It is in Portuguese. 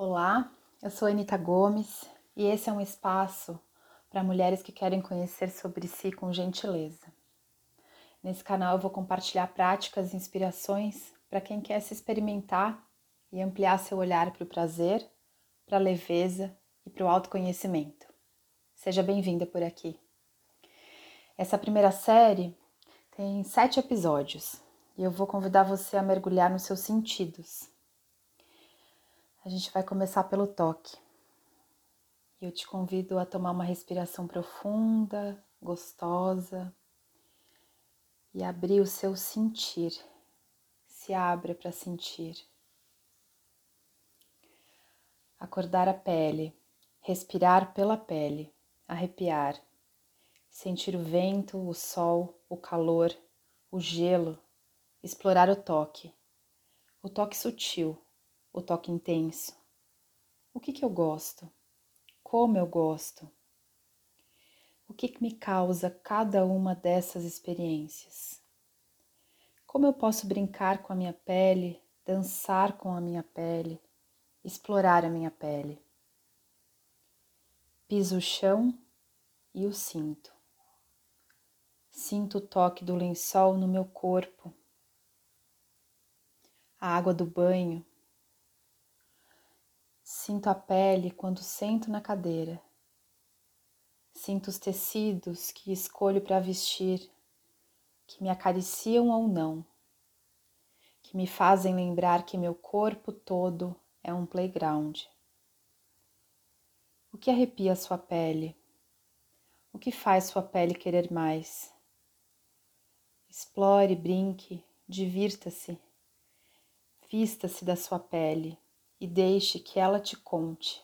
Olá, eu sou Anita Gomes e esse é um espaço para mulheres que querem conhecer sobre si com gentileza. Nesse canal eu vou compartilhar práticas e inspirações para quem quer se experimentar e ampliar seu olhar para o prazer, para a leveza e para o autoconhecimento. Seja bem-vinda por aqui. Essa primeira série tem sete episódios e eu vou convidar você a mergulhar nos seus sentidos a gente vai começar pelo toque. Eu te convido a tomar uma respiração profunda, gostosa e abrir o seu sentir. Se abra para sentir. Acordar a pele, respirar pela pele, arrepiar, sentir o vento, o sol, o calor, o gelo, explorar o toque, o toque sutil o toque intenso. O que, que eu gosto? Como eu gosto? O que, que me causa cada uma dessas experiências? Como eu posso brincar com a minha pele, dançar com a minha pele, explorar a minha pele? Piso o chão e o sinto. Sinto o toque do lençol no meu corpo, a água do banho, Sinto a pele quando sento na cadeira. Sinto os tecidos que escolho para vestir, que me acariciam ou não, que me fazem lembrar que meu corpo todo é um playground. O que arrepia sua pele? O que faz sua pele querer mais? Explore, brinque, divirta-se, vista-se da sua pele e deixe que ela te conte.